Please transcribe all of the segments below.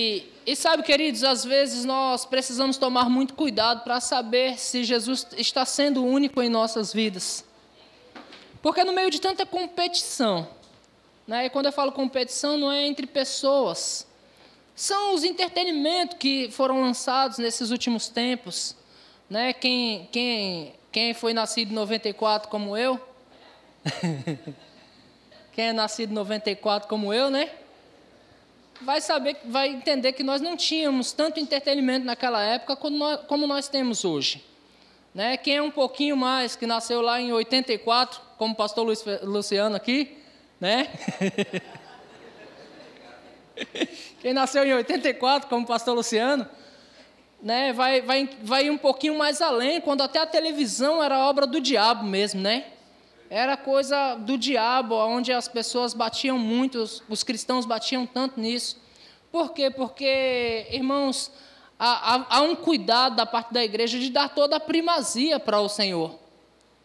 E, sabe, queridos, às vezes nós precisamos tomar muito cuidado para saber se Jesus está sendo único em nossas vidas. Porque no meio de tanta competição, né, e quando eu falo competição, não é entre pessoas, são os entretenimentos que foram lançados nesses últimos tempos. Né? Quem, quem, quem foi nascido em 94 como eu? quem é nascido em 94 como eu, né? Vai saber, vai entender que nós não tínhamos tanto entretenimento naquela época como nós, como nós temos hoje. Né? Quem é um pouquinho mais, que nasceu lá em 84, como o pastor Luiz, Luciano aqui, né? Quem nasceu em 84, como o pastor Luciano, né, vai, vai, vai um pouquinho mais além, quando até a televisão era obra do diabo mesmo, né? Era coisa do diabo, onde as pessoas batiam muito, os, os cristãos batiam tanto nisso. Por quê? Porque, irmãos, há, há, um cuidado da parte da igreja de dar toda a primazia para o Senhor.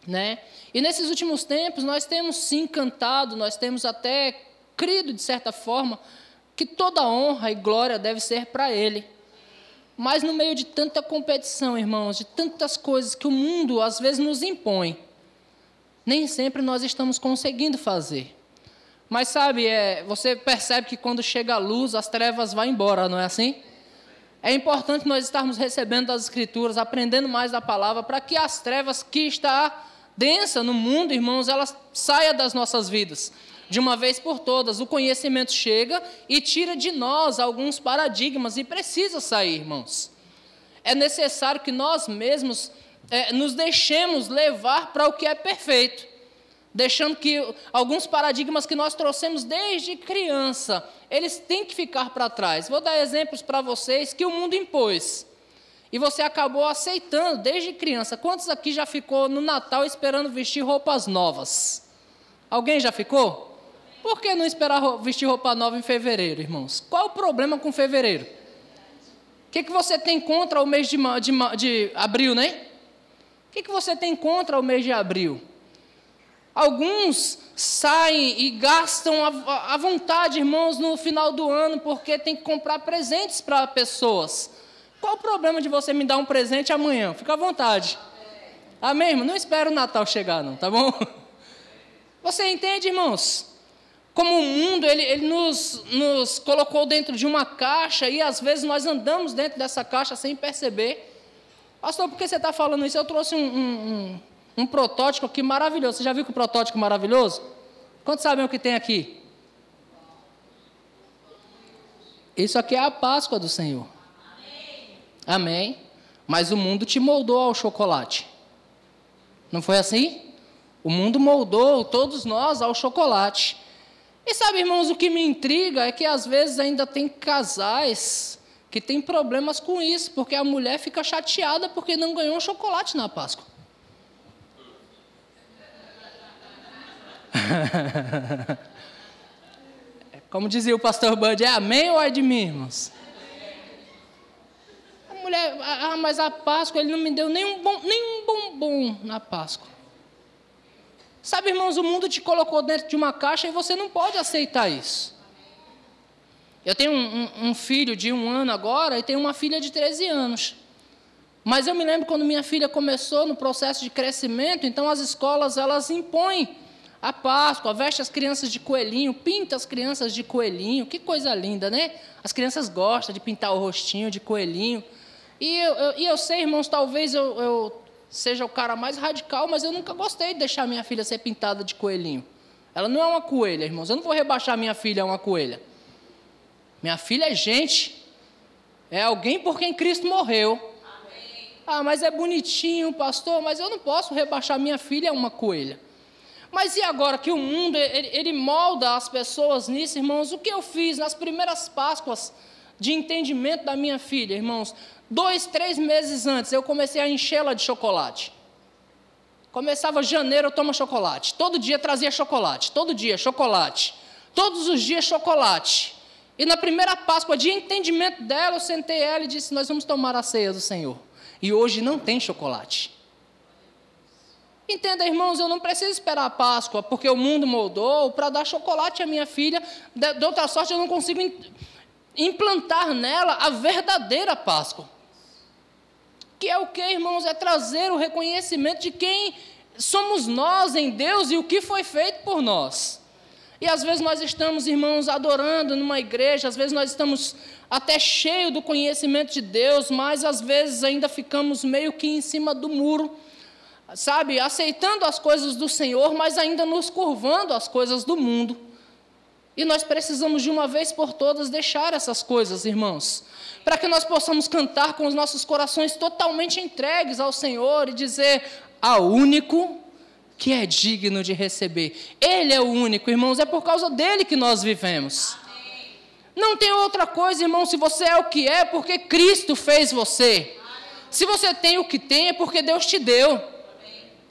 Né? E nesses últimos tempos nós temos sim cantado, nós temos até crido de certa forma que toda honra e glória deve ser para Ele. Mas no meio de tanta competição, irmãos, de tantas coisas que o mundo às vezes nos impõe, nem sempre nós estamos conseguindo fazer. Mas sabe, é, você percebe que quando chega a luz, as trevas vão embora, não é assim? É importante nós estarmos recebendo das Escrituras, aprendendo mais da palavra, para que as trevas que está densa no mundo, irmãos, elas saia das nossas vidas. De uma vez por todas, o conhecimento chega e tira de nós alguns paradigmas e precisa sair, irmãos. É necessário que nós mesmos é, nos deixemos levar para o que é perfeito, deixando que alguns paradigmas que nós trouxemos desde criança, eles têm que ficar para trás. Vou dar exemplos para vocês que o mundo impôs. E você acabou aceitando desde criança. Quantos aqui já ficou no Natal esperando vestir roupas novas? Alguém já ficou? Por que não esperar vestir roupa nova em fevereiro, irmãos? Qual o problema com fevereiro? O que, que você tem contra o mês de, de, de abril, né? Que, que você tem contra o mês de abril? Alguns saem e gastam à vontade, irmãos, no final do ano, porque tem que comprar presentes para pessoas. Qual o problema de você me dar um presente amanhã? Fica à vontade. Amém, irmão? Não espera o Natal chegar, não, tá bom? Você entende, irmãos? Como o mundo ele, ele nos, nos colocou dentro de uma caixa e às vezes nós andamos dentro dessa caixa sem perceber. Pastor, por que você está falando isso? Eu trouxe um, um, um, um protótipo aqui maravilhoso. Você já viu que protótipo maravilhoso? Quantos sabem o que tem aqui? Isso aqui é a Páscoa do Senhor. Amém. Mas o mundo te moldou ao chocolate. Não foi assim? O mundo moldou todos nós ao chocolate. E sabe, irmãos, o que me intriga é que às vezes ainda tem casais que têm problemas com isso, porque a mulher fica chateada porque não ganhou um chocolate na Páscoa. Como dizia o pastor Bud, é amém ou é de mim, irmãos? A mulher, ah, mas a Páscoa ele não me deu nenhum, bom, nenhum bombom na Páscoa. Sabe, irmãos, o mundo te colocou dentro de uma caixa e você não pode aceitar isso. Eu tenho um, um, um, filho de um ano agora e tenho uma filha de 13 anos. Mas eu me lembro quando minha filha começou no processo de crescimento, então as escolas elas impõem a Páscoa, veste as crianças de coelhinho, pinta as crianças de coelhinho, que coisa linda, né? As crianças gostam de pintar o rostinho de coelhinho. E eu, eu, e eu sei, irmãos, talvez eu, eu seja o cara mais radical, mas eu nunca gostei de deixar minha filha ser pintada de coelhinho. Ela não é uma coelha, irmãos. Eu não vou rebaixar minha filha a uma coelha. Minha filha é gente. É alguém por quem Cristo morreu. Amém. Ah, mas é bonitinho, pastor, mas eu não posso rebaixar minha filha a uma coelha. Mas e agora que o mundo ele, ele molda as pessoas nisso, irmãos? O que eu fiz nas primeiras Páscoas de entendimento da minha filha, irmãos? Dois, três meses antes, eu comecei a enchê-la de chocolate. Começava janeiro, eu tomo chocolate. Todo dia trazia chocolate. Todo dia, chocolate. Todos os dias, chocolate. E na primeira Páscoa, de entendimento dela, eu sentei ela e disse: Nós vamos tomar a ceia do Senhor. E hoje não tem chocolate. Entenda, irmãos, eu não preciso esperar a Páscoa, porque o mundo moldou para dar chocolate à minha filha. De outra sorte, eu não consigo implantar nela a verdadeira Páscoa. Que é o que, irmãos? É trazer o reconhecimento de quem somos nós em Deus e o que foi feito por nós. E às vezes nós estamos, irmãos, adorando numa igreja, às vezes nós estamos até cheio do conhecimento de Deus, mas às vezes ainda ficamos meio que em cima do muro, sabe, aceitando as coisas do Senhor, mas ainda nos curvando às coisas do mundo. E nós precisamos de uma vez por todas deixar essas coisas, irmãos, para que nós possamos cantar com os nossos corações totalmente entregues ao Senhor e dizer: "Há único que é digno de receber. Ele é o único, irmãos, é por causa dele que nós vivemos. Não tem outra coisa, irmão, se você é o que é, porque Cristo fez você. Se você tem o que tem, é porque Deus te deu.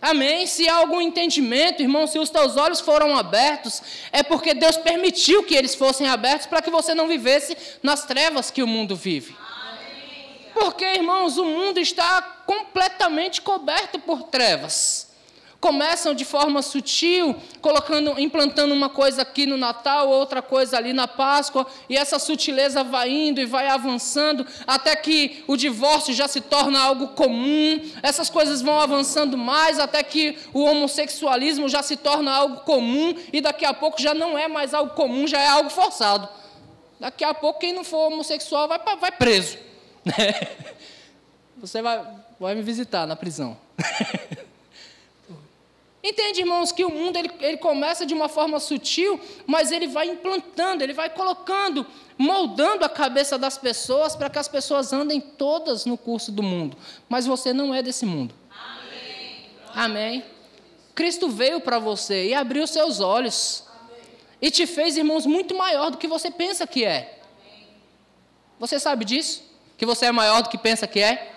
Amém? Se há algum entendimento, irmão, se os teus olhos foram abertos, é porque Deus permitiu que eles fossem abertos para que você não vivesse nas trevas que o mundo vive. Porque, irmãos, o mundo está completamente coberto por trevas começam de forma sutil, colocando, implantando uma coisa aqui no Natal, outra coisa ali na Páscoa, e essa sutileza vai indo e vai avançando, até que o divórcio já se torna algo comum, essas coisas vão avançando mais, até que o homossexualismo já se torna algo comum, e daqui a pouco já não é mais algo comum, já é algo forçado. Daqui a pouco, quem não for homossexual vai, vai preso. Né? Você vai, vai me visitar na prisão. Entende, irmãos, que o mundo ele, ele começa de uma forma sutil, mas ele vai implantando, ele vai colocando, moldando a cabeça das pessoas para que as pessoas andem todas no curso do mundo. Mas você não é desse mundo. Amém. Amém. Cristo veio para você e abriu seus olhos. Amém. E te fez, irmãos, muito maior do que você pensa que é. Amém. Você sabe disso? Que você é maior do que pensa que é?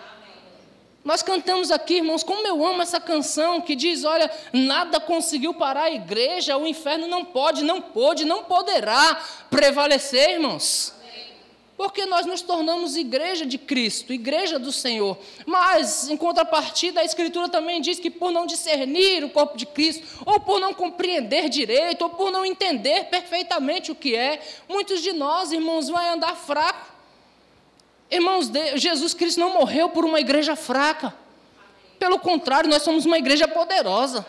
Nós cantamos aqui, irmãos, como eu amo essa canção que diz: olha, nada conseguiu parar a igreja, o inferno não pode, não pôde, não poderá prevalecer, irmãos. Porque nós nos tornamos igreja de Cristo, igreja do Senhor. Mas, em contrapartida, a Escritura também diz que por não discernir o corpo de Cristo, ou por não compreender direito, ou por não entender perfeitamente o que é, muitos de nós, irmãos, vão andar fracos Irmãos, Jesus Cristo não morreu por uma igreja fraca. Pelo contrário, nós somos uma igreja poderosa.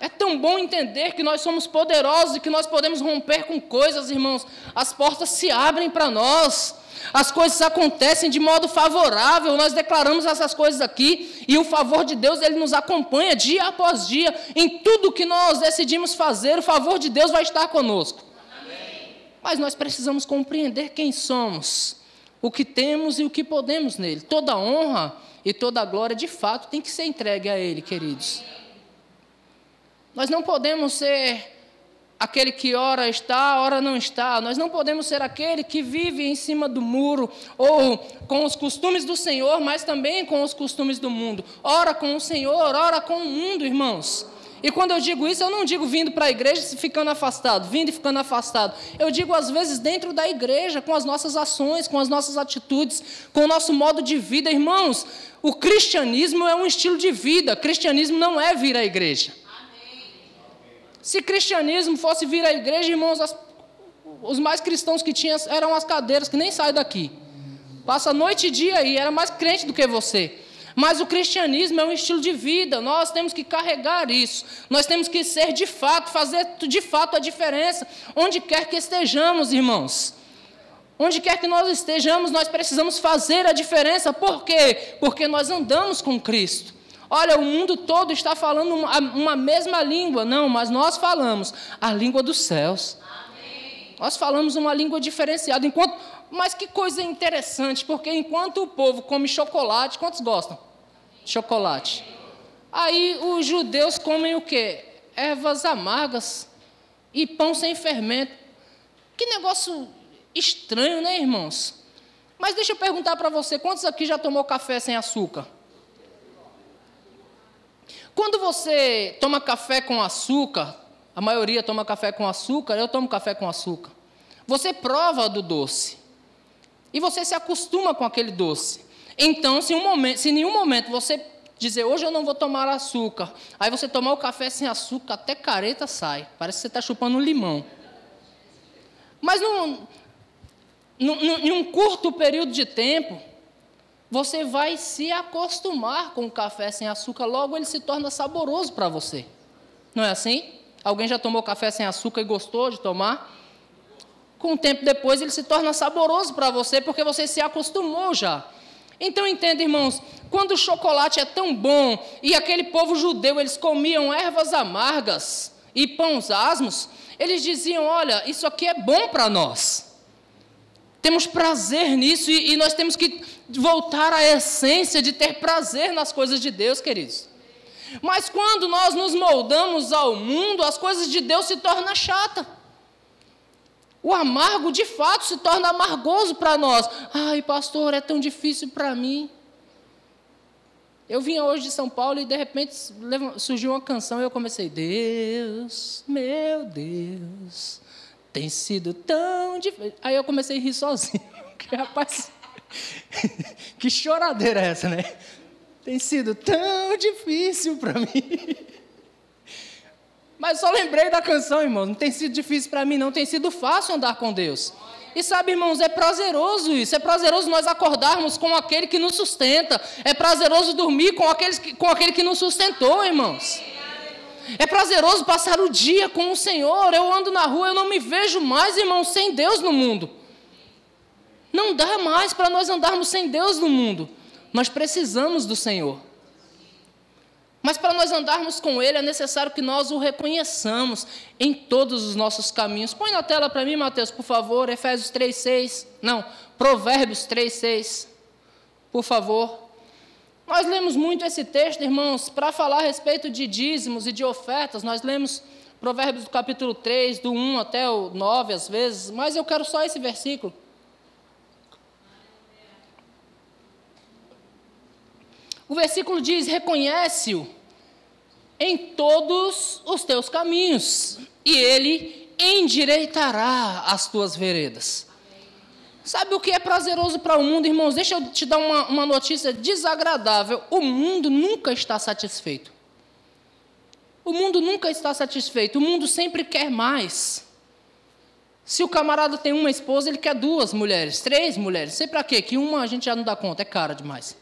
É tão bom entender que nós somos poderosos e que nós podemos romper com coisas, irmãos. As portas se abrem para nós. As coisas acontecem de modo favorável. Nós declaramos essas coisas aqui e o favor de Deus ele nos acompanha dia após dia em tudo que nós decidimos fazer. O favor de Deus vai estar conosco. Amém. Mas nós precisamos compreender quem somos o que temos e o que podemos nele. Toda honra e toda glória, de fato, tem que ser entregue a Ele, queridos. Nós não podemos ser aquele que ora está, ora não está. Nós não podemos ser aquele que vive em cima do muro ou com os costumes do Senhor, mas também com os costumes do mundo. Ora com o Senhor, ora com o mundo, irmãos. E quando eu digo isso, eu não digo vindo para a igreja e ficando afastado, vindo e ficando afastado. Eu digo, às vezes, dentro da igreja, com as nossas ações, com as nossas atitudes, com o nosso modo de vida. Irmãos, o cristianismo é um estilo de vida, cristianismo não é vir à igreja. Se cristianismo fosse vir à igreja, irmãos, as, os mais cristãos que tinham eram as cadeiras, que nem saem daqui. Passa noite e dia aí, era mais crente do que você. Mas o cristianismo é um estilo de vida, nós temos que carregar isso. Nós temos que ser de fato, fazer de fato a diferença, onde quer que estejamos, irmãos. Onde quer que nós estejamos, nós precisamos fazer a diferença. Por quê? Porque nós andamos com Cristo. Olha, o mundo todo está falando uma, uma mesma língua. Não, mas nós falamos a língua dos céus. Amém. Nós falamos uma língua diferenciada. Enquanto mas que coisa interessante, porque enquanto o povo come chocolate, quantos gostam? Chocolate. Aí os judeus comem o quê? Ervas amargas e pão sem fermento. Que negócio estranho, né, irmãos? Mas deixa eu perguntar para você, quantos aqui já tomou café sem açúcar? Quando você toma café com açúcar, a maioria toma café com açúcar, eu tomo café com açúcar. Você prova do doce. E você se acostuma com aquele doce. Então, se, um momento, se em nenhum momento você dizer, hoje eu não vou tomar açúcar, aí você tomar o café sem açúcar, até careta sai. Parece que você está chupando um limão. Mas não, em um curto período de tempo, você vai se acostumar com o café sem açúcar, logo ele se torna saboroso para você. Não é assim? Alguém já tomou café sem açúcar e gostou de tomar? Com o tempo depois ele se torna saboroso para você porque você se acostumou já. Então entenda, irmãos, quando o chocolate é tão bom e aquele povo judeu eles comiam ervas amargas e pães asmos, eles diziam: olha, isso aqui é bom para nós. Temos prazer nisso e, e nós temos que voltar à essência de ter prazer nas coisas de Deus, queridos. Mas quando nós nos moldamos ao mundo, as coisas de Deus se tornam chatas. O amargo de fato se torna amargoso para nós. Ai, pastor, é tão difícil para mim. Eu vinha hoje de São Paulo e de repente surgiu uma canção e eu comecei: Deus, meu Deus, tem sido tão difícil. Aí eu comecei a rir sozinho. Que rapaz, que choradeira é essa, né? Tem sido tão difícil para mim. Mas só lembrei da canção, irmãos. Não tem sido difícil para mim, não. Tem sido fácil andar com Deus. E sabe, irmãos, é prazeroso isso. É prazeroso nós acordarmos com aquele que nos sustenta. É prazeroso dormir com, aqueles que, com aquele que nos sustentou, irmãos. É prazeroso passar o dia com o Senhor. Eu ando na rua, eu não me vejo mais, irmãos, sem Deus no mundo. Não dá mais para nós andarmos sem Deus no mundo. Nós precisamos do Senhor. Mas para nós andarmos com Ele é necessário que nós o reconheçamos em todos os nossos caminhos. Põe na tela para mim, Mateus, por favor, Efésios 3,6. Não, Provérbios 3,6. Por favor. Nós lemos muito esse texto, irmãos, para falar a respeito de dízimos e de ofertas. Nós lemos Provérbios do capítulo 3, do 1 até o 9, às vezes, mas eu quero só esse versículo. O versículo diz: reconhece-o em todos os teus caminhos, e ele endireitará as tuas veredas. Sabe o que é prazeroso para o mundo, irmãos? Deixa eu te dar uma, uma notícia desagradável. O mundo nunca está satisfeito. O mundo nunca está satisfeito. O mundo sempre quer mais. Se o camarada tem uma esposa, ele quer duas mulheres, três mulheres. Sei para quê? Que uma a gente já não dá conta, é cara demais.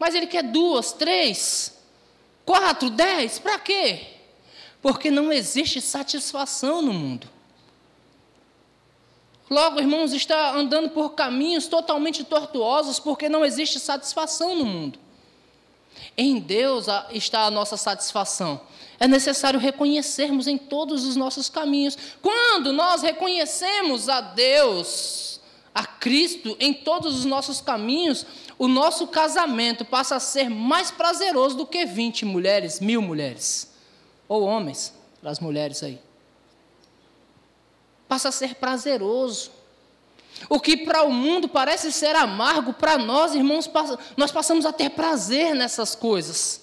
Mas ele quer duas, três, quatro, dez, para quê? Porque não existe satisfação no mundo. Logo, irmãos, está andando por caminhos totalmente tortuosos porque não existe satisfação no mundo. Em Deus está a nossa satisfação. É necessário reconhecermos em todos os nossos caminhos. Quando nós reconhecemos a Deus, a Cristo, em todos os nossos caminhos, o nosso casamento passa a ser mais prazeroso do que 20 mulheres, mil mulheres, ou homens, as mulheres aí. Passa a ser prazeroso. O que para o mundo parece ser amargo, para nós, irmãos, nós passamos a ter prazer nessas coisas.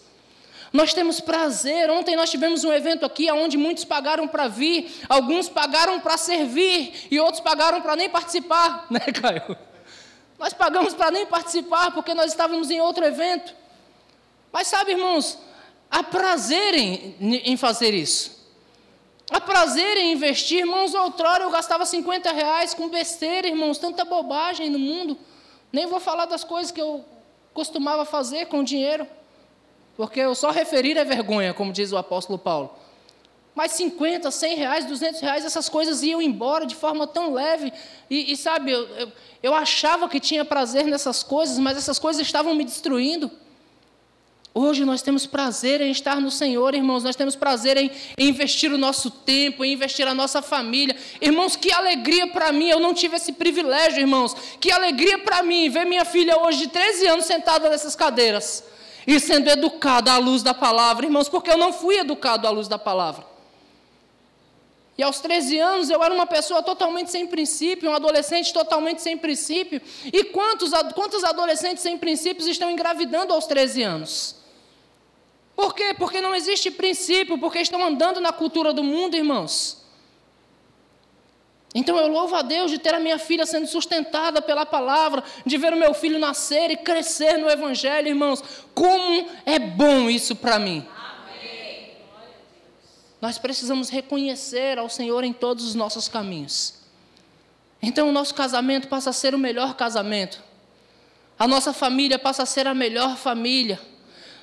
Nós temos prazer. Ontem nós tivemos um evento aqui onde muitos pagaram para vir, alguns pagaram para servir e outros pagaram para nem participar, né, Caio? Nós pagamos para nem participar porque nós estávamos em outro evento. Mas sabe, irmãos, há prazer em, em fazer isso. Há prazer em investir. Irmãos, outrora eu gastava 50 reais com besteira, irmãos, tanta bobagem no mundo. Nem vou falar das coisas que eu costumava fazer com dinheiro. Porque eu só referir é vergonha, como diz o apóstolo Paulo. Mas 50, 100 reais, 200 reais, essas coisas iam embora de forma tão leve. E, e sabe, eu, eu, eu, achava que tinha prazer nessas coisas, mas essas coisas estavam me destruindo. Hoje nós temos prazer em estar no Senhor, irmãos. Nós temos prazer em, em investir o nosso tempo, em investir a nossa família. Irmãos, que alegria para mim. Eu não tive esse privilégio, irmãos. Que alegria para mim ver minha filha hoje de 13 anos sentada nessas cadeiras e sendo educada à luz da palavra, irmãos, porque eu não fui educado à luz da palavra. E aos 13 anos eu era uma pessoa totalmente sem princípio, um adolescente totalmente sem princípio. E quantos, quantos adolescentes sem princípios estão engravidando aos 13 anos? Por quê? Porque não existe princípio, porque estão andando na cultura do mundo, irmãos. Então eu louvo a Deus de ter a minha filha sendo sustentada pela palavra, de ver o meu filho nascer e crescer no Evangelho, irmãos. Como é bom isso para mim. Nós precisamos reconhecer ao Senhor em todos os nossos caminhos. Então o nosso casamento passa a ser o melhor casamento. A nossa família passa a ser a melhor família.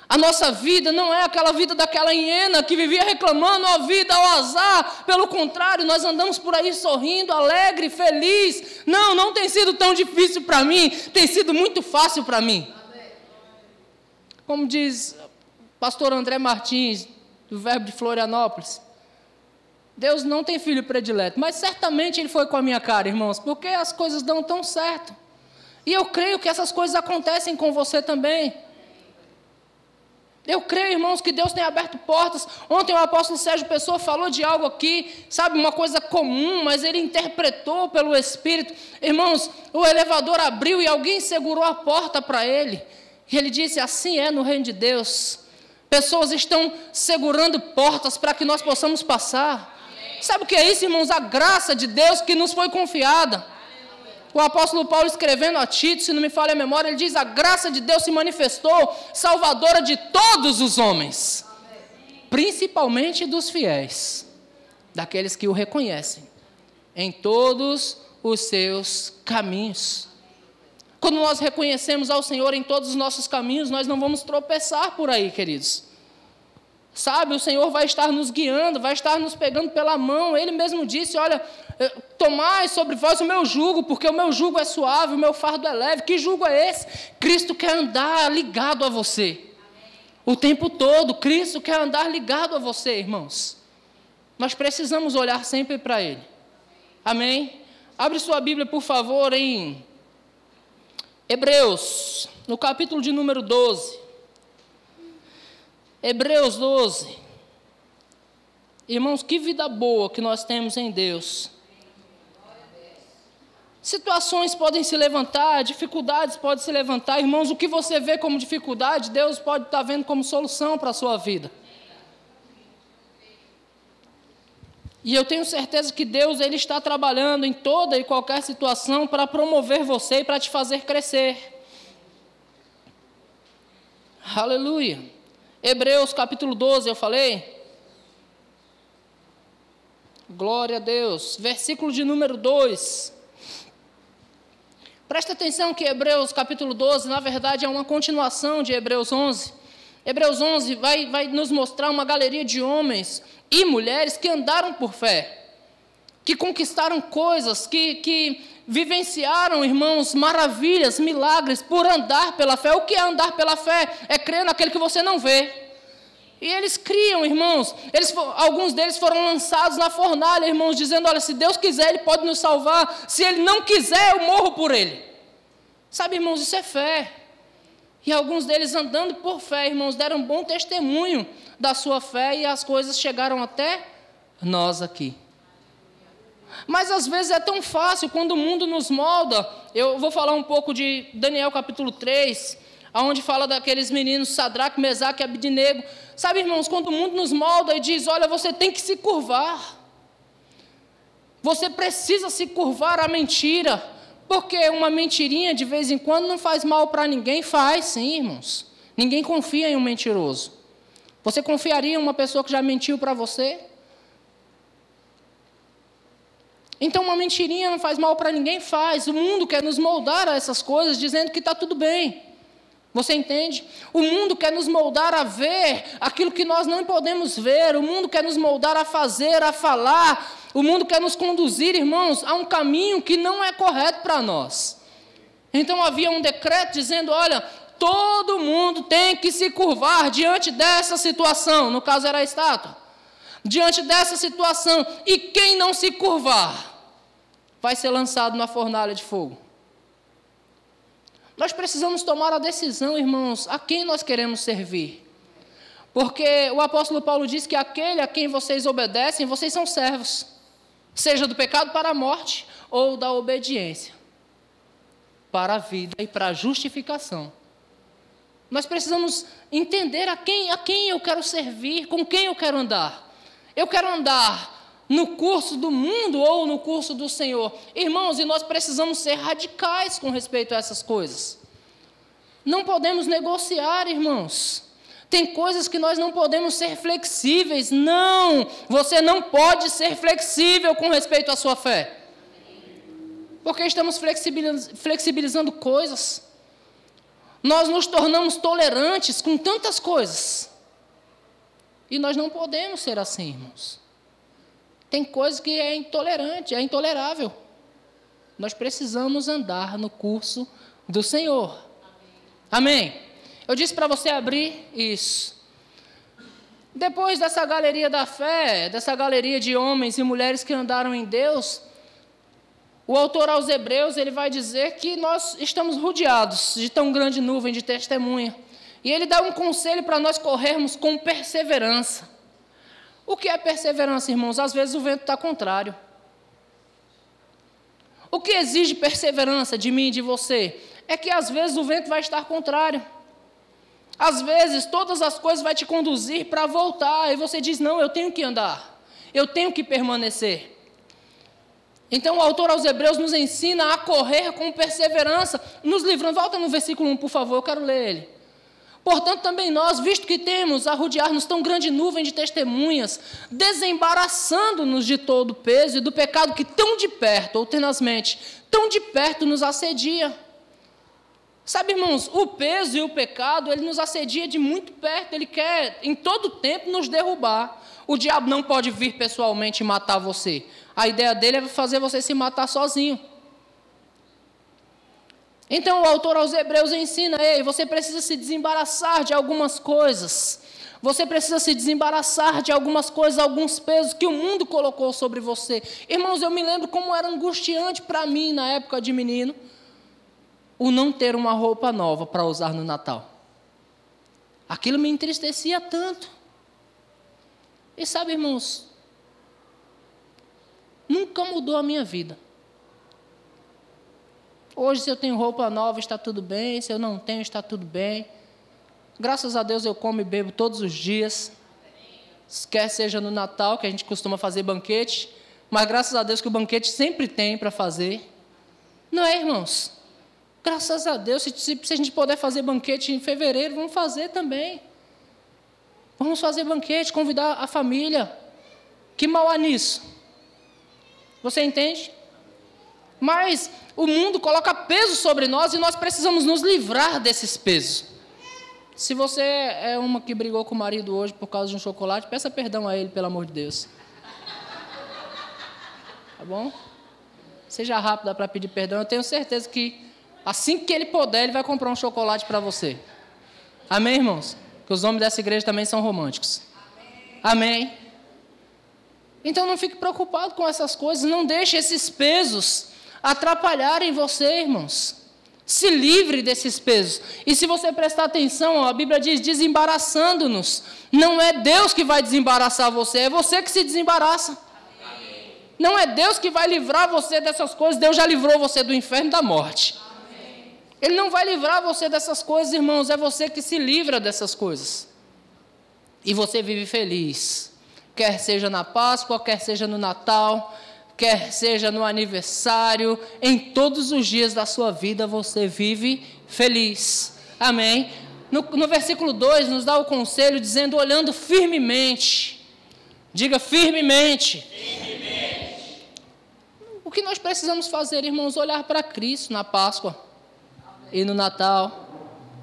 A nossa vida não é aquela vida daquela hiena que vivia reclamando a vida, ao azar. Pelo contrário, nós andamos por aí sorrindo, alegre, feliz. Não, não tem sido tão difícil para mim, tem sido muito fácil para mim. Como diz pastor André Martins, do Verbo de Florianópolis. Deus não tem filho predileto, mas certamente ele foi com a minha cara, irmãos, porque as coisas dão tão certo. E eu creio que essas coisas acontecem com você também. Eu creio, irmãos, que Deus tem aberto portas. Ontem o apóstolo Sérgio Pessoa falou de algo aqui, sabe, uma coisa comum, mas ele interpretou pelo Espírito. Irmãos, o elevador abriu e alguém segurou a porta para ele. E ele disse: Assim é no reino de Deus. Pessoas estão segurando portas para que nós possamos passar. Sabe o que é isso, irmãos? A graça de Deus que nos foi confiada. O apóstolo Paulo escrevendo a Tito, se não me falha a memória, ele diz: A graça de Deus se manifestou, salvadora de todos os homens, principalmente dos fiéis, daqueles que o reconhecem, em todos os seus caminhos. Quando nós reconhecemos ao Senhor em todos os nossos caminhos, nós não vamos tropeçar por aí, queridos. Sabe, o Senhor vai estar nos guiando, vai estar nos pegando pela mão. Ele mesmo disse: Olha, tomai sobre vós o meu jugo, porque o meu jugo é suave, o meu fardo é leve. Que jugo é esse? Cristo quer andar ligado a você. O tempo todo, Cristo quer andar ligado a você, irmãos. Nós precisamos olhar sempre para Ele. Amém? Abre sua Bíblia, por favor, em Hebreus, no capítulo de número 12. Hebreus 12. Irmãos, que vida boa que nós temos em Deus. Situações podem se levantar, dificuldades podem se levantar. Irmãos, o que você vê como dificuldade, Deus pode estar vendo como solução para a sua vida. E eu tenho certeza que Deus ele está trabalhando em toda e qualquer situação para promover você e para te fazer crescer. Aleluia. Hebreus capítulo 12, eu falei? Glória a Deus. Versículo de número 2. Presta atenção que Hebreus capítulo 12, na verdade, é uma continuação de Hebreus 11. Hebreus 11 vai, vai nos mostrar uma galeria de homens e mulheres que andaram por fé, que conquistaram coisas, que, que vivenciaram, irmãos, maravilhas, milagres por andar pela fé. O que é andar pela fé? É crer naquele que você não vê. E eles criam, irmãos. Eles, alguns deles foram lançados na fornalha, irmãos, dizendo: Olha, se Deus quiser, Ele pode nos salvar. Se Ele não quiser, eu morro por Ele. Sabe, irmãos, isso é fé. E alguns deles, andando por fé, irmãos, deram bom testemunho da sua fé e as coisas chegaram até nós aqui. Mas às vezes é tão fácil quando o mundo nos molda. Eu vou falar um pouco de Daniel capítulo 3, onde fala daqueles meninos Sadraque, Mesaque e Abidnego. Sabe, irmãos, quando o mundo nos molda e diz: olha, você tem que se curvar. Você precisa se curvar à mentira. Porque uma mentirinha de vez em quando não faz mal para ninguém, faz sim, irmãos. Ninguém confia em um mentiroso. Você confiaria em uma pessoa que já mentiu para você? Então, uma mentirinha não faz mal para ninguém, faz. O mundo quer nos moldar a essas coisas, dizendo que está tudo bem. Você entende? O mundo quer nos moldar a ver aquilo que nós não podemos ver. O mundo quer nos moldar a fazer, a falar. O mundo quer nos conduzir, irmãos, a um caminho que não é correto para nós. Então havia um decreto dizendo: olha, todo mundo tem que se curvar diante dessa situação. No caso era a estátua diante dessa situação, e quem não se curvar, vai ser lançado na fornalha de fogo. Nós precisamos tomar a decisão, irmãos, a quem nós queremos servir. Porque o apóstolo Paulo diz que aquele a quem vocês obedecem, vocês são servos, seja do pecado para a morte ou da obediência para a vida e para a justificação. Nós precisamos entender a quem, a quem eu quero servir, com quem eu quero andar. Eu quero andar no curso do mundo ou no curso do Senhor. Irmãos, e nós precisamos ser radicais com respeito a essas coisas. Não podemos negociar, irmãos. Tem coisas que nós não podemos ser flexíveis. Não, você não pode ser flexível com respeito à sua fé. Porque estamos flexibilizando coisas. Nós nos tornamos tolerantes com tantas coisas. E nós não podemos ser assim, irmãos. Tem coisa que é intolerante, é intolerável. Nós precisamos andar no curso do Senhor. Amém. Eu disse para você abrir isso. Depois dessa galeria da fé, dessa galeria de homens e mulheres que andaram em Deus, o autor aos Hebreus ele vai dizer que nós estamos rodeados de tão grande nuvem de testemunha. E ele dá um conselho para nós corrermos com perseverança. O que é perseverança, irmãos? Às vezes o vento está contrário. O que exige perseverança de mim e de você? É que às vezes o vento vai estar contrário. Às vezes todas as coisas vai te conduzir para voltar e você diz: "Não, eu tenho que andar. Eu tenho que permanecer". Então o autor aos Hebreus nos ensina a correr com perseverança, nos livrando. Volta no versículo 1, por favor, eu quero ler ele. Portanto, também nós, visto que temos a rodear-nos tão grande nuvem de testemunhas, desembaraçando-nos de todo o peso e do pecado que tão de perto, ou tenazmente, tão de perto nos assedia. Sabe, irmãos, o peso e o pecado, ele nos assedia de muito perto, ele quer em todo tempo nos derrubar. O diabo não pode vir pessoalmente matar você. A ideia dele é fazer você se matar sozinho. Então o autor aos Hebreus ensina: ei, você precisa se desembaraçar de algumas coisas. Você precisa se desembaraçar de algumas coisas, alguns pesos que o mundo colocou sobre você. Irmãos, eu me lembro como era angustiante para mim na época de menino o não ter uma roupa nova para usar no Natal. Aquilo me entristecia tanto. E sabe, irmãos, nunca mudou a minha vida. Hoje, se eu tenho roupa nova, está tudo bem. Se eu não tenho, está tudo bem. Graças a Deus eu como e bebo todos os dias. Quer seja no Natal, que a gente costuma fazer banquete, mas graças a Deus que o banquete sempre tem para fazer. Não é, irmãos? Graças a Deus, se, se, se, a gente puder fazer banquete em fevereiro, vamos fazer também. Vamos fazer banquete, convidar a família. Que mal há nisso? Você entende? Mas o mundo coloca peso sobre nós e nós precisamos nos livrar desses pesos. Se você é uma que brigou com o marido hoje por causa de um chocolate, peça perdão a ele, pelo amor de Deus. Tá bom? Seja rápida para pedir perdão. Eu tenho certeza que assim que ele puder, ele vai comprar um chocolate para você. Amém, irmãos? Que os homens dessa igreja também são românticos. Amém. Então não fique preocupado com essas coisas, não deixe esses pesos atrapalharem você, irmãos. Se livre desses pesos. E se você prestar atenção, a Bíblia diz desembaraçando-nos. Não é Deus que vai desembaraçar você, é você que se desembaraça. Amém. Não é Deus que vai livrar você dessas coisas, Deus já livrou você do inferno e da morte. Amém. Ele não vai livrar você dessas coisas, irmãos, é você que se livra dessas coisas. E você vive feliz, quer seja na Páscoa, quer seja no Natal, quer seja no aniversário, em todos os dias da sua vida você vive feliz. Amém? No, no versículo 2 nos dá o conselho dizendo: olhando firmemente. Diga firmemente. firmemente. O que nós precisamos fazer, irmãos? Olhar para Cristo na Páscoa, e no Natal,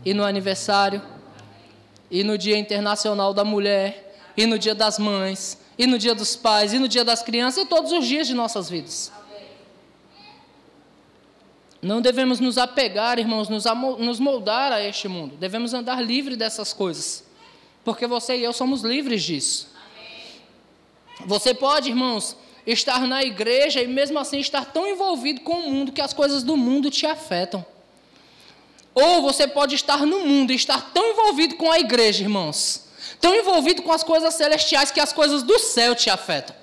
e no aniversário, e no Dia Internacional da Mulher, e no Dia das Mães, e no dia dos pais, e no dia das crianças, e todos os dias de nossas vidas. Não devemos nos apegar, irmãos, nos moldar a este mundo. Devemos andar livre dessas coisas. Porque você e eu somos livres disso. Você pode, irmãos, estar na igreja e mesmo assim estar tão envolvido com o mundo que as coisas do mundo te afetam. Ou você pode estar no mundo e estar tão envolvido com a igreja, irmãos, tão envolvido com as coisas celestiais que as coisas do céu te afetam.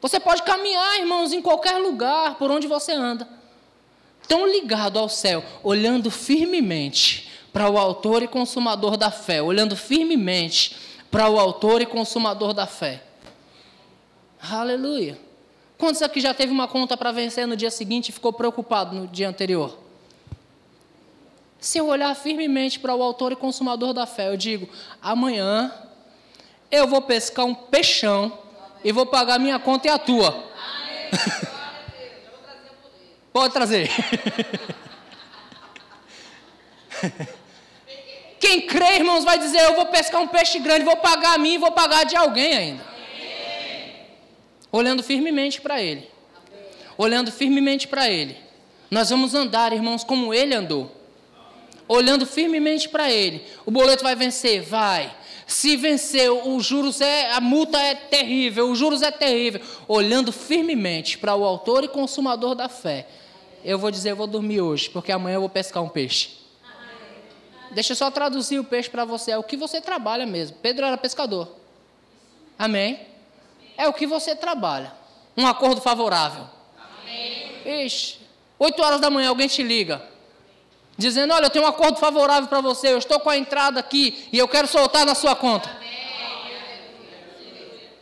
Você pode caminhar, irmãos, em qualquer lugar por onde você anda, tão ligado ao céu, olhando firmemente para o Autor e Consumador da fé, olhando firmemente para o Autor e Consumador da fé. Aleluia. Quantos aqui já teve uma conta para vencer no dia seguinte e ficou preocupado no dia anterior? Se eu olhar firmemente para o autor e consumador da fé, eu digo: amanhã eu vou pescar um peixão e vou pagar minha conta e a tua. Pode trazer. Quem crê, irmãos, vai dizer: Eu vou pescar um peixe grande, vou pagar a mim e vou pagar de alguém ainda. Olhando firmemente para Ele. Olhando firmemente para Ele. Nós vamos andar, irmãos, como Ele andou. Olhando firmemente para Ele. O boleto vai vencer? Vai. Se vencer, os juros é, a multa é terrível, os juros é terrível. Olhando firmemente para o autor e consumador da fé. Eu vou dizer, eu vou dormir hoje, porque amanhã eu vou pescar um peixe. Deixa eu só traduzir o peixe para você. É o que você trabalha mesmo. Pedro era pescador. Amém? É o que você trabalha. Um acordo favorável. Amém. Ixi, 8 horas da manhã alguém te liga. Dizendo, olha, eu tenho um acordo favorável para você, eu estou com a entrada aqui e eu quero soltar na sua conta.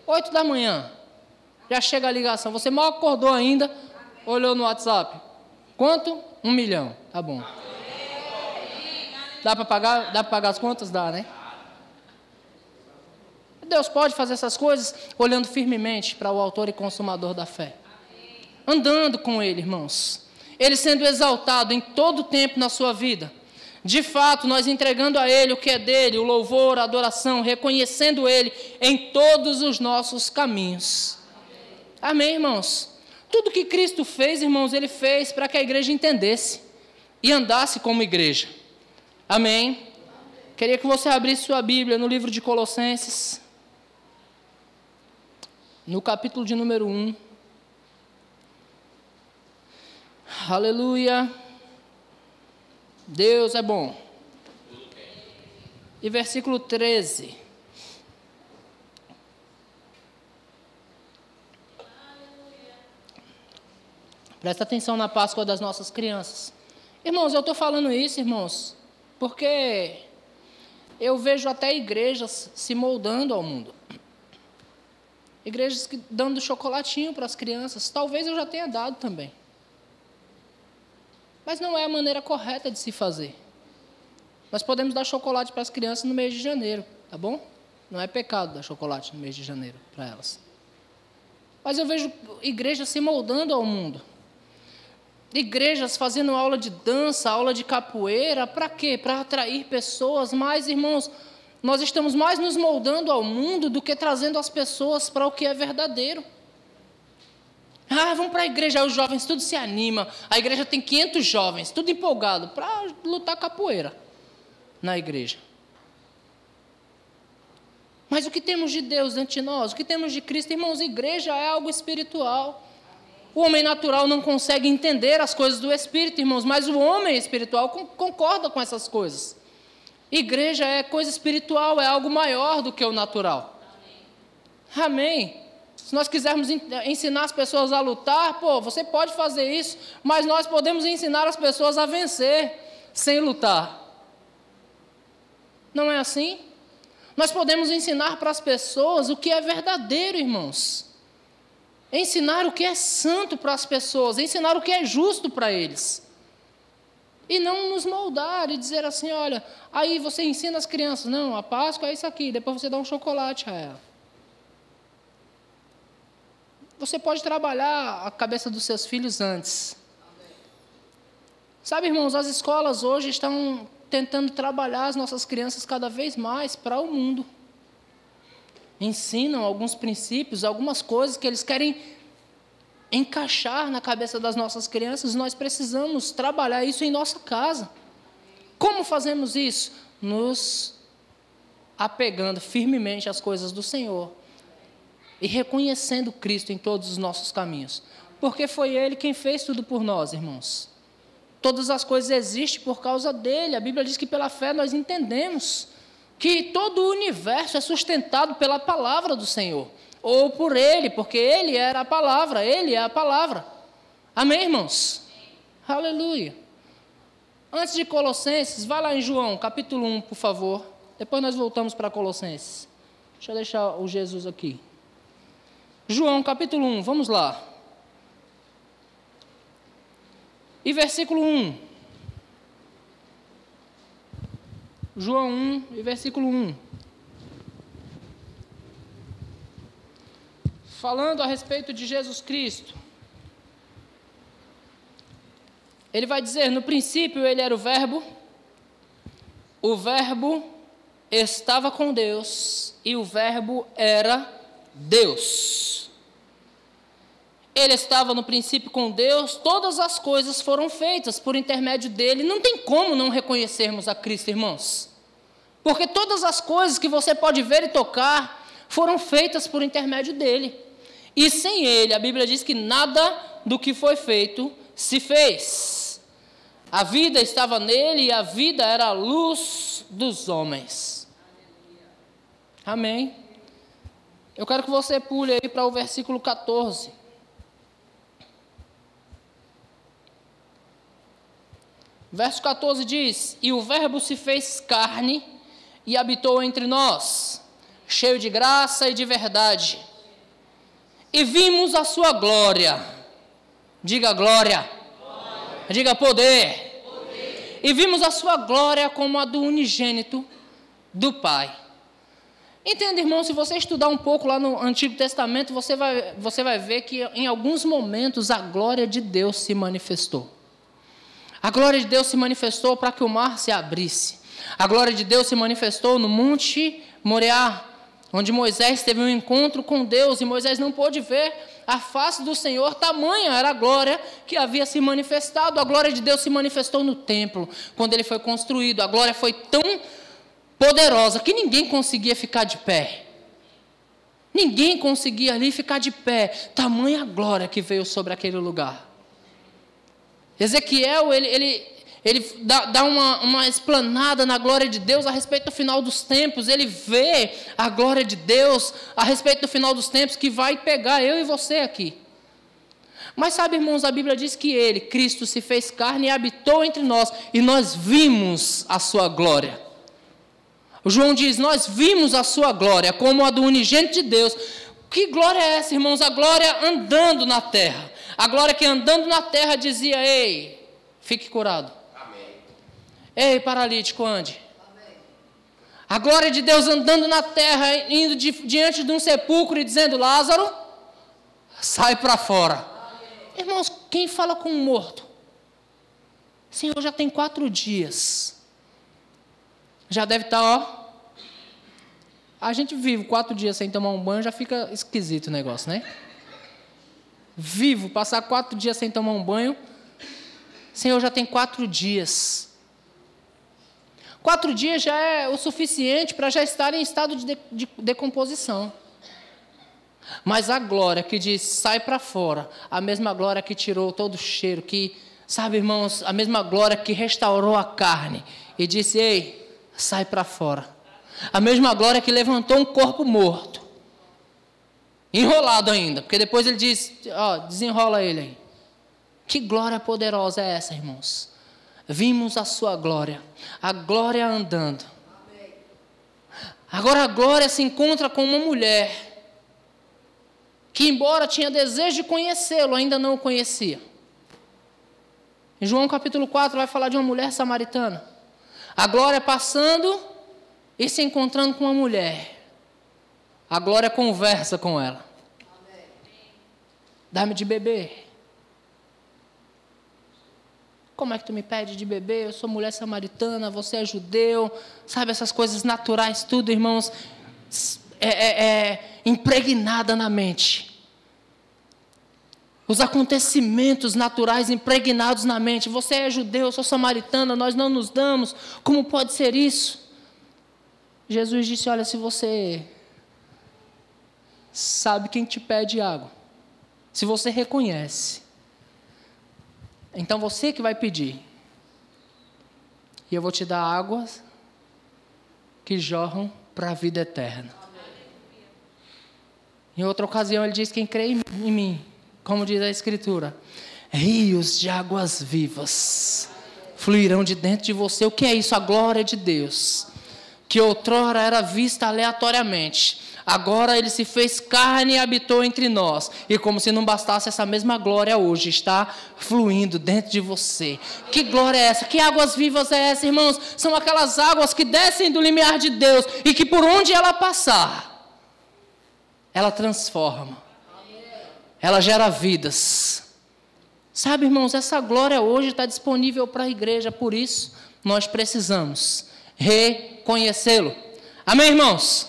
Oito da manhã. Já chega a ligação. Você mal acordou ainda, olhou no WhatsApp. Quanto? Um milhão. Tá bom. Dá para pagar? Dá para pagar as contas? Dá, né? Deus pode fazer essas coisas olhando firmemente para o autor e consumador da fé. Andando com ele, irmãos. Ele sendo exaltado em todo o tempo na sua vida. De fato, nós entregando a Ele o que é dele, o louvor, a adoração, reconhecendo Ele em todos os nossos caminhos. Amém, irmãos? Tudo que Cristo fez, irmãos, Ele fez para que a igreja entendesse e andasse como igreja. Amém? Queria que você abrisse sua Bíblia no livro de Colossenses, no capítulo de número 1. Aleluia. Deus é bom. E versículo 13. Presta atenção na Páscoa das nossas crianças. Irmãos, eu estou falando isso, irmãos, porque eu vejo até igrejas se moldando ao mundo. Igrejas que, dando chocolatinho para as crianças. Talvez eu já tenha dado também. Mas não é a maneira correta de se fazer. Nós podemos dar chocolate para as crianças no mês de janeiro, tá bom? Não é pecado dar chocolate no mês de janeiro para elas. Mas eu vejo igrejas se moldando ao mundo igrejas fazendo aula de dança, aula de capoeira, para quê? Para atrair pessoas, mas irmãos, nós estamos mais nos moldando ao mundo do que trazendo as pessoas para o que é verdadeiro. Ah, vamos para a igreja, aí os jovens tudo se anima. A igreja tem 500 jovens, tudo empolgado para lutar capoeira na igreja. Mas o que temos de Deus ante nós? O que temos de Cristo? Irmãos, igreja é algo espiritual. O homem natural não consegue entender as coisas do Espírito, irmãos, mas o homem espiritual concorda com essas coisas. Igreja é coisa espiritual, é algo maior do que o natural. Amém. Se nós quisermos ensinar as pessoas a lutar, pô, você pode fazer isso, mas nós podemos ensinar as pessoas a vencer sem lutar. Não é assim? Nós podemos ensinar para as pessoas o que é verdadeiro, irmãos ensinar o que é santo para as pessoas, ensinar o que é justo para eles. E não nos moldar e dizer assim: olha, aí você ensina as crianças, não, a Páscoa é isso aqui, depois você dá um chocolate a ela. Você pode trabalhar a cabeça dos seus filhos antes. Sabe, irmãos, as escolas hoje estão tentando trabalhar as nossas crianças cada vez mais para o mundo ensinam alguns princípios, algumas coisas que eles querem encaixar na cabeça das nossas crianças, nós precisamos trabalhar isso em nossa casa. Como fazemos isso? Nos apegando firmemente às coisas do Senhor e reconhecendo Cristo em todos os nossos caminhos. Porque foi Ele quem fez tudo por nós, irmãos. Todas as coisas existem por causa dele. A Bíblia diz que pela fé nós entendemos que todo o universo é sustentado pela palavra do Senhor, ou por Ele, porque Ele era a palavra, Ele é a palavra. Amém, irmãos? Aleluia. Antes de Colossenses, vá lá em João, capítulo 1, por favor. Depois nós voltamos para Colossenses. Deixa eu deixar o Jesus aqui. João, capítulo 1, vamos lá. E versículo 1. João 1 e versículo 1. Falando a respeito de Jesus Cristo. Ele vai dizer: no princípio ele era o Verbo, o Verbo estava com Deus e o Verbo era Deus. Ele estava no princípio com Deus, todas as coisas foram feitas por intermédio dele. Não tem como não reconhecermos a Cristo, irmãos. Porque todas as coisas que você pode ver e tocar foram feitas por intermédio dele. E sem ele, a Bíblia diz que nada do que foi feito se fez. A vida estava nele e a vida era a luz dos homens. Amém. Eu quero que você pule aí para o versículo 14. Verso 14 diz: E o Verbo se fez carne e habitou entre nós, cheio de graça e de verdade. E vimos a sua glória. Diga glória. glória. Diga poder. poder. E vimos a sua glória como a do unigênito do Pai Entenda, irmão, se você estudar um pouco lá no Antigo Testamento, você vai, você vai ver que em alguns momentos a glória de Deus se manifestou. A glória de Deus se manifestou para que o mar se abrisse. A glória de Deus se manifestou no Monte Moriá, onde Moisés teve um encontro com Deus e Moisés não pôde ver a face do Senhor, tamanha era a glória que havia se manifestado. A glória de Deus se manifestou no templo, quando ele foi construído. A glória foi tão poderosa que ninguém conseguia ficar de pé. Ninguém conseguia ali ficar de pé. Tamanha glória que veio sobre aquele lugar. Ezequiel, ele, ele, ele dá, dá uma, uma explanada na glória de Deus a respeito do final dos tempos. Ele vê a glória de Deus a respeito do final dos tempos que vai pegar eu e você aqui. Mas sabe, irmãos, a Bíblia diz que ele, Cristo, se fez carne e habitou entre nós, e nós vimos a sua glória. O João diz: Nós vimos a sua glória como a do unigênito de Deus. Que glória é essa, irmãos? A glória andando na terra. A glória que andando na terra dizia: Ei, fique curado. Amém. Ei, paralítico, ande. Amém. A glória de Deus andando na terra, indo de, diante de um sepulcro e dizendo: Lázaro, sai para fora. Amém. Irmãos, quem fala com um morto? Senhor, já tem quatro dias já deve estar, tá, ó. A gente vive quatro dias sem tomar um banho, já fica esquisito o negócio, né? Vivo, passar quatro dias sem tomar um banho. Senhor, já tem quatro dias. Quatro dias já é o suficiente para já estar em estado de, de, de decomposição. Mas a glória que diz, sai para fora, a mesma glória que tirou todo o cheiro, que, sabe, irmãos, a mesma glória que restaurou a carne e disse: Ei, sai para fora. A mesma glória que levantou um corpo morto. Enrolado ainda, porque depois ele diz: ó, desenrola ele aí. Que glória poderosa é essa, irmãos? Vimos a sua glória, a glória andando. Agora a glória se encontra com uma mulher que, embora tinha desejo de conhecê-lo, ainda não o conhecia. Em João capítulo 4 vai falar de uma mulher samaritana. A glória passando e se encontrando com uma mulher. A glória conversa com ela. Dá-me de beber. Como é que tu me pede de beber? Eu sou mulher samaritana, você é judeu. Sabe, essas coisas naturais, tudo, irmãos, é, é, é impregnada na mente os acontecimentos naturais impregnados na mente. Você é judeu, eu sou samaritana, nós não nos damos. Como pode ser isso? Jesus disse: Olha, se você sabe quem te pede água, se você reconhece, então você que vai pedir. E eu vou te dar águas que jorram para a vida eterna. Em outra ocasião, ele diz: Quem crê em mim como diz a Escritura, rios de águas vivas fluirão de dentro de você. O que é isso? A glória de Deus, que outrora era vista aleatoriamente. Agora ele se fez carne e habitou entre nós. E como se não bastasse, essa mesma glória hoje está fluindo dentro de você. Que glória é essa? Que águas vivas é essa, irmãos? São aquelas águas que descem do limiar de Deus e que por onde ela passar, ela transforma ela gera vidas. Sabe, irmãos, essa glória hoje está disponível para a igreja, por isso nós precisamos reconhecê-lo. Amém, irmãos?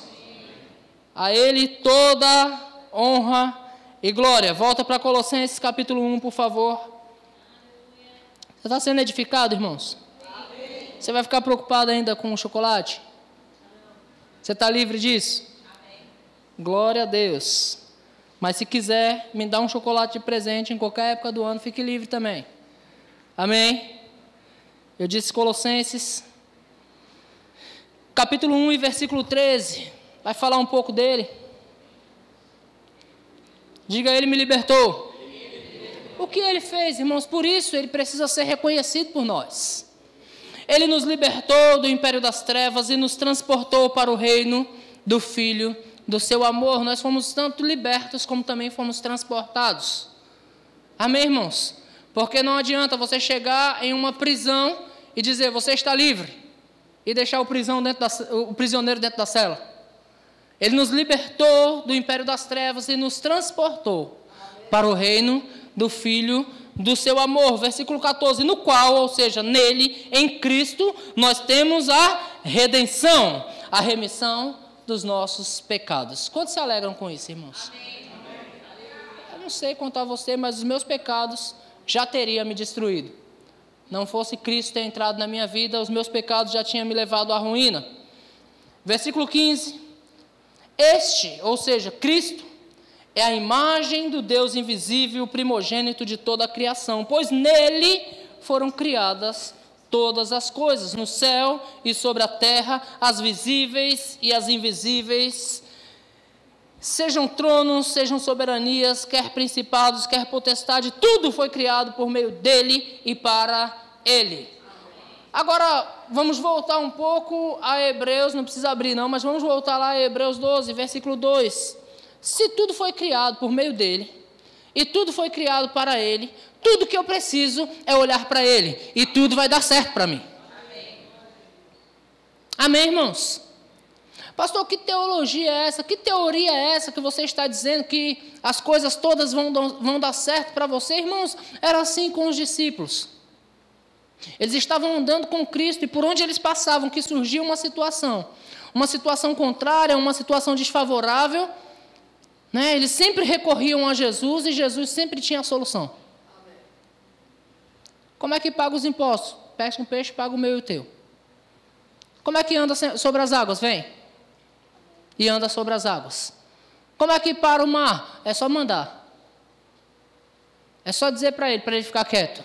A Ele toda honra e glória. Volta para Colossenses capítulo 1, por favor. Você está sendo edificado, irmãos? Você vai ficar preocupado ainda com o chocolate? Você está livre disso? Glória a Deus. Mas se quiser me dar um chocolate de presente em qualquer época do ano, fique livre também. Amém? Eu disse Colossenses, capítulo 1 e versículo 13. Vai falar um pouco dele. Diga, ele me libertou. O que ele fez, irmãos? Por isso ele precisa ser reconhecido por nós. Ele nos libertou do império das trevas e nos transportou para o reino do Filho do seu amor, nós fomos tanto libertos como também fomos transportados. Amém, irmãos? Porque não adianta você chegar em uma prisão e dizer você está livre e deixar o, prisão dentro da, o prisioneiro dentro da cela. Ele nos libertou do império das trevas e nos transportou para o reino do Filho do seu amor. Versículo 14: No qual, ou seja, nele, em Cristo, nós temos a redenção, a remissão dos nossos pecados. Quantos se alegram com isso, irmãos? Eu não sei quanto a você, mas os meus pecados já teriam me destruído. Não fosse Cristo ter entrado na minha vida, os meus pecados já tinham me levado à ruína. Versículo 15. Este, ou seja, Cristo, é a imagem do Deus invisível, primogênito de toda a criação, pois nele foram criadas todas as coisas, no céu e sobre a terra, as visíveis e as invisíveis, sejam tronos, sejam soberanias, quer principados, quer potestade, tudo foi criado por meio dele e para ele. Agora, vamos voltar um pouco a Hebreus, não precisa abrir não, mas vamos voltar lá a Hebreus 12, versículo 2. Se tudo foi criado por meio dele, e tudo foi criado para ele, tudo que eu preciso é olhar para Ele e tudo vai dar certo para mim. Amém. Amém, irmãos? Pastor, que teologia é essa? Que teoria é essa que você está dizendo que as coisas todas vão, vão dar certo para você? Irmãos, era assim com os discípulos. Eles estavam andando com Cristo e por onde eles passavam, que surgia uma situação, uma situação contrária, uma situação desfavorável, né? eles sempre recorriam a Jesus e Jesus sempre tinha a solução. Como é que paga os impostos? Pesca um peixe, paga o meu e o teu. Como é que anda sobre as águas? Vem. E anda sobre as águas. Como é que para o mar? É só mandar. É só dizer para ele, para ele ficar quieto.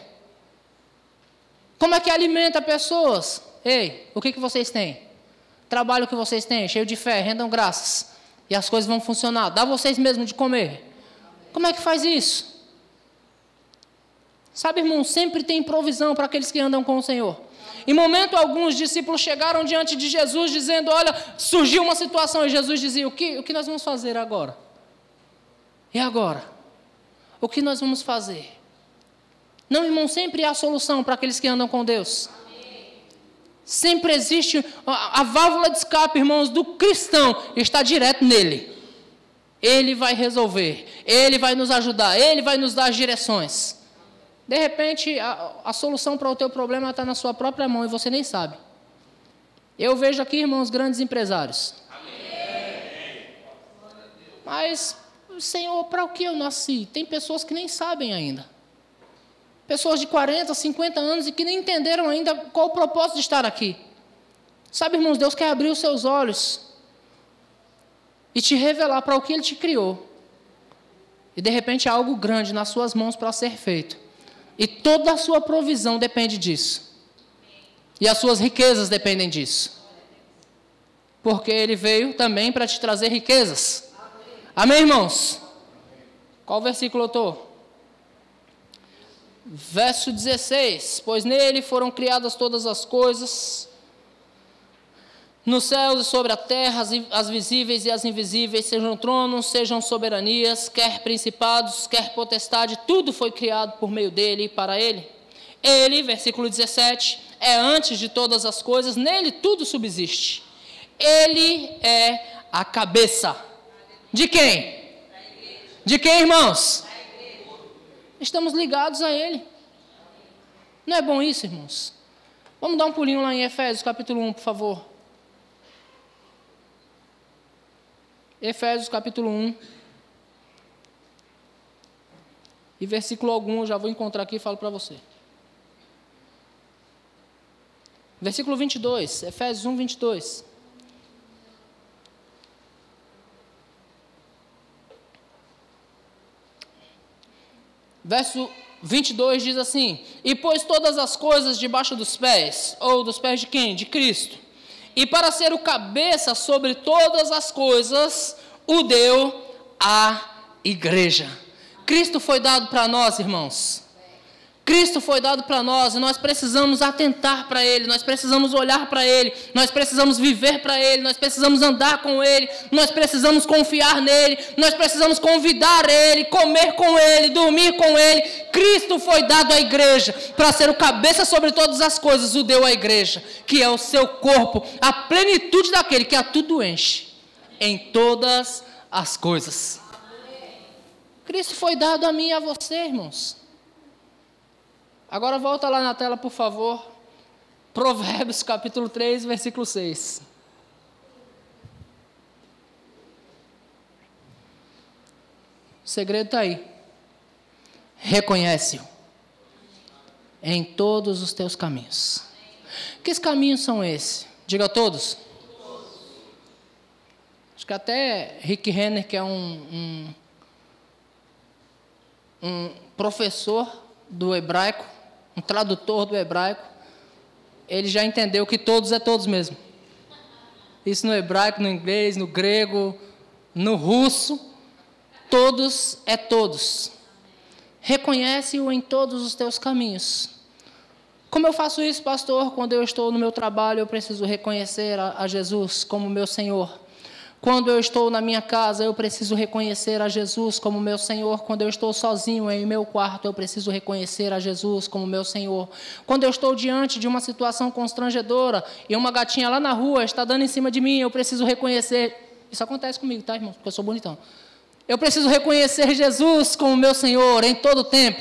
Como é que alimenta pessoas? Ei, o que, que vocês têm? Trabalho que vocês têm, cheio de fé, rendam graças. E as coisas vão funcionar. Dá vocês mesmos de comer. Como é que faz isso? Sabe, irmão, sempre tem provisão para aqueles que andam com o Senhor. Em momento algum, os discípulos chegaram diante de Jesus dizendo: Olha, surgiu uma situação. E Jesus dizia: O que, o que nós vamos fazer agora? E agora? O que nós vamos fazer? Não, irmão, sempre há solução para aqueles que andam com Deus. Sempre existe a, a válvula de escape, irmãos, do cristão está direto nele. Ele vai resolver, ele vai nos ajudar, ele vai nos dar as direções. De repente, a, a solução para o teu problema está na sua própria mão e você nem sabe. Eu vejo aqui, irmãos, grandes empresários. Amém. Mas, Senhor, para o que eu nasci? Tem pessoas que nem sabem ainda. Pessoas de 40, 50 anos e que nem entenderam ainda qual o propósito de estar aqui. Sabe, irmãos, Deus quer abrir os seus olhos e te revelar para o que Ele te criou. E de repente há algo grande nas suas mãos para ser feito. E toda a sua provisão depende disso. E as suas riquezas dependem disso. Porque ele veio também para te trazer riquezas. Amém, irmãos? Qual versículo eu estou? Verso 16: Pois nele foram criadas todas as coisas nos céus e sobre a terra, as visíveis e as invisíveis, sejam tronos, sejam soberanias, quer principados, quer potestade, tudo foi criado por meio dele e para ele. Ele, versículo 17, é antes de todas as coisas, nele tudo subsiste. Ele é a cabeça. De quem? De quem, irmãos? Estamos ligados a Ele. Não é bom isso, irmãos? Vamos dar um pulinho lá em Efésios capítulo 1, por favor. Efésios capítulo 1. E versículo algum eu já vou encontrar aqui e falo para você. Versículo 22, Efésios 1, 22. Verso 22 diz assim: E pôs todas as coisas debaixo dos pés, ou dos pés de quem? De Cristo. E para ser o cabeça sobre todas as coisas, o deu à igreja. Cristo foi dado para nós, irmãos. Cristo foi dado para nós e nós precisamos atentar para Ele, nós precisamos olhar para Ele, nós precisamos viver para Ele, nós precisamos andar com Ele, nós precisamos confiar nele, nós precisamos convidar Ele, comer com Ele, dormir com Ele. Cristo foi dado à igreja para ser o cabeça sobre todas as coisas, o deu à igreja, que é o seu corpo, a plenitude daquele que a tudo enche, em todas as coisas. Cristo foi dado a mim e a você, irmãos. Agora volta lá na tela, por favor. Provérbios capítulo 3, versículo 6. O segredo está aí. Reconhece-o em todos os teus caminhos. Que caminhos são esses? Diga a todos. Acho que até Rick Renner, que é um, um, um professor do hebraico, um tradutor do hebraico, ele já entendeu que todos é todos mesmo. Isso no hebraico, no inglês, no grego, no russo, todos é todos. Reconhece-o em todos os teus caminhos. Como eu faço isso, pastor? Quando eu estou no meu trabalho, eu preciso reconhecer a, a Jesus como meu Senhor. Quando eu estou na minha casa, eu preciso reconhecer a Jesus como meu Senhor. Quando eu estou sozinho em meu quarto, eu preciso reconhecer a Jesus como meu Senhor. Quando eu estou diante de uma situação constrangedora e uma gatinha lá na rua está dando em cima de mim, eu preciso reconhecer. Isso acontece comigo, tá, irmão? Porque eu sou bonitão. Eu preciso reconhecer Jesus como meu Senhor em todo o tempo.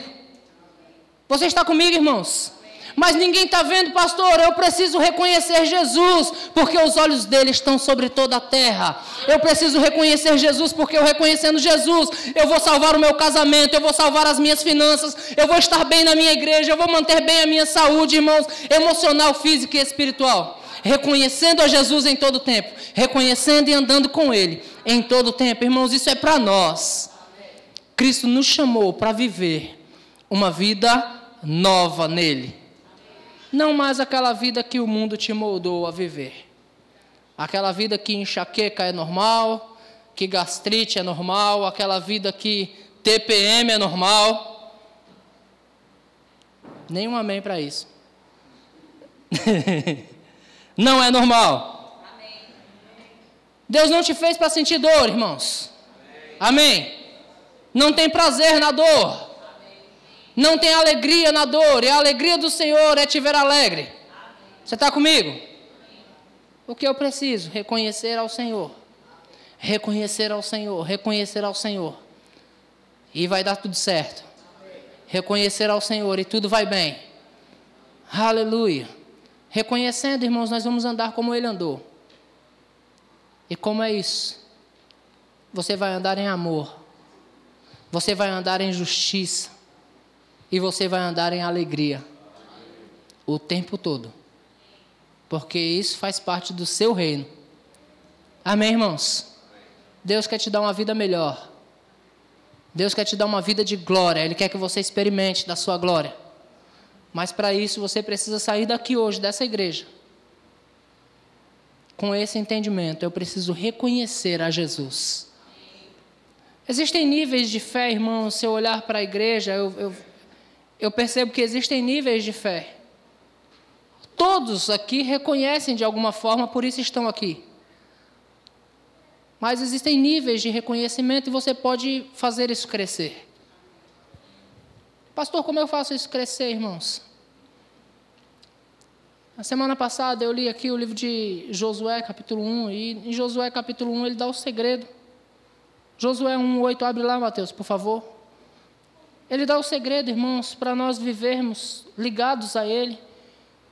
Você está comigo, irmãos? Mas ninguém está vendo, pastor. Eu preciso reconhecer Jesus, porque os olhos dele estão sobre toda a terra. Eu preciso reconhecer Jesus, porque eu reconhecendo Jesus, eu vou salvar o meu casamento, eu vou salvar as minhas finanças, eu vou estar bem na minha igreja, eu vou manter bem a minha saúde, irmãos, emocional, física e espiritual. Reconhecendo a Jesus em todo tempo, reconhecendo e andando com Ele em todo tempo, irmãos, isso é para nós. Cristo nos chamou para viver uma vida nova nele. Não mais aquela vida que o mundo te moldou a viver. Aquela vida que enxaqueca é normal, que gastrite é normal, aquela vida que TPM é normal. Nenhum amém para isso. não é normal. Deus não te fez para sentir dor, irmãos. Amém. Não tem prazer na dor. Não tem alegria na dor, e a alegria do Senhor é te ver alegre. Você está comigo? O que eu preciso? Reconhecer ao Senhor. Reconhecer ao Senhor, reconhecer ao Senhor. E vai dar tudo certo. Reconhecer ao Senhor e tudo vai bem. Aleluia. Reconhecendo, irmãos, nós vamos andar como Ele andou. E como é isso? Você vai andar em amor. Você vai andar em justiça e você vai andar em alegria o tempo todo. Porque isso faz parte do seu reino. Amém, irmãos? Deus quer te dar uma vida melhor. Deus quer te dar uma vida de glória. Ele quer que você experimente da sua glória. Mas para isso você precisa sair daqui hoje, dessa igreja. Com esse entendimento, eu preciso reconhecer a Jesus. Existem níveis de fé, irmãos. Se eu olhar para a igreja, eu, eu eu percebo que existem níveis de fé. Todos aqui reconhecem de alguma forma, por isso estão aqui. Mas existem níveis de reconhecimento e você pode fazer isso crescer. Pastor, como eu faço isso crescer, irmãos? Na semana passada eu li aqui o livro de Josué, capítulo 1, e em Josué, capítulo 1, ele dá o segredo. Josué 1, 8, abre lá, Mateus, por favor. Ele dá o segredo, irmãos, para nós vivermos ligados a Ele,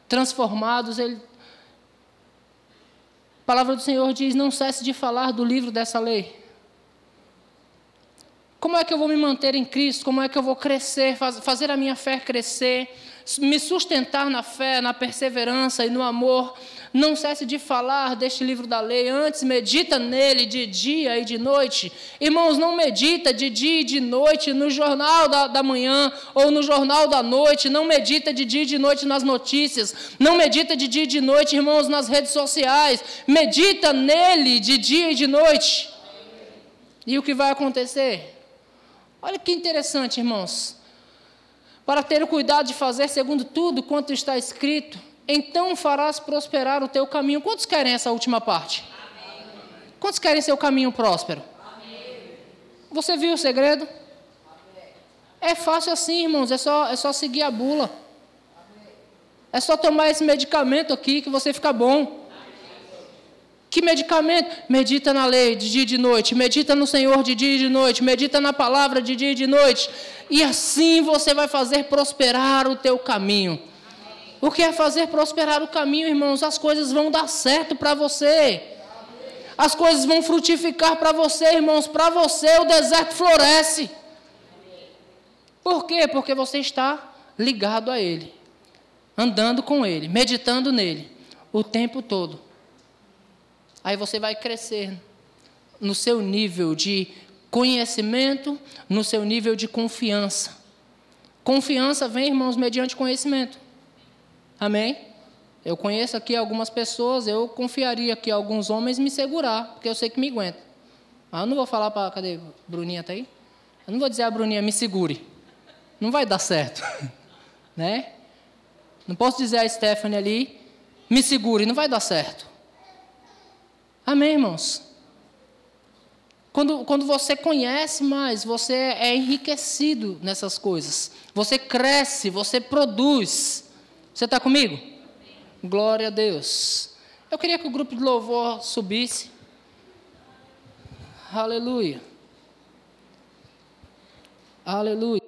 transformados. Ele... A palavra do Senhor diz: não cesse de falar do livro dessa lei. Como é que eu vou me manter em Cristo? Como é que eu vou crescer, fazer a minha fé crescer, me sustentar na fé, na perseverança e no amor? Não cesse de falar deste livro da lei, antes medita nele de dia e de noite. Irmãos, não medita de dia e de noite no jornal da, da manhã ou no jornal da noite, não medita de dia e de noite nas notícias, não medita de dia e de noite, irmãos, nas redes sociais, medita nele de dia e de noite. E o que vai acontecer? Olha que interessante, irmãos. Para ter o cuidado de fazer segundo tudo quanto está escrito, então farás prosperar o teu caminho. Quantos querem essa última parte? Amém. Quantos querem seu caminho próspero? Amém. Você viu o segredo? Amém. É fácil assim, irmãos, é só, é só seguir a bula. É só tomar esse medicamento aqui que você fica bom. Que medicamento? Medita na lei de dia e de noite, medita no Senhor de dia e de noite, medita na palavra de dia e de noite. E assim você vai fazer prosperar o teu caminho. O que é fazer prosperar o caminho, irmãos? As coisas vão dar certo para você. As coisas vão frutificar para você, irmãos. Para você o deserto floresce. Por quê? Porque você está ligado a Ele, andando com Ele, meditando nele o tempo todo. Aí você vai crescer no seu nível de conhecimento, no seu nível de confiança. Confiança vem, irmãos, mediante conhecimento. Amém? Eu conheço aqui algumas pessoas, eu confiaria que alguns homens me segurar, porque eu sei que me aguenta. Mas eu não vou falar para. Cadê? Bruninha está aí? Eu não vou dizer a Bruninha, me segure. Não vai dar certo. né? Não posso dizer a Stephanie ali, me segure, não vai dar certo. Amém, irmãos? Quando, quando você conhece mais, você é enriquecido nessas coisas. Você cresce, você produz. Você está comigo? Glória a Deus. Eu queria que o grupo de louvor subisse. Aleluia. Aleluia.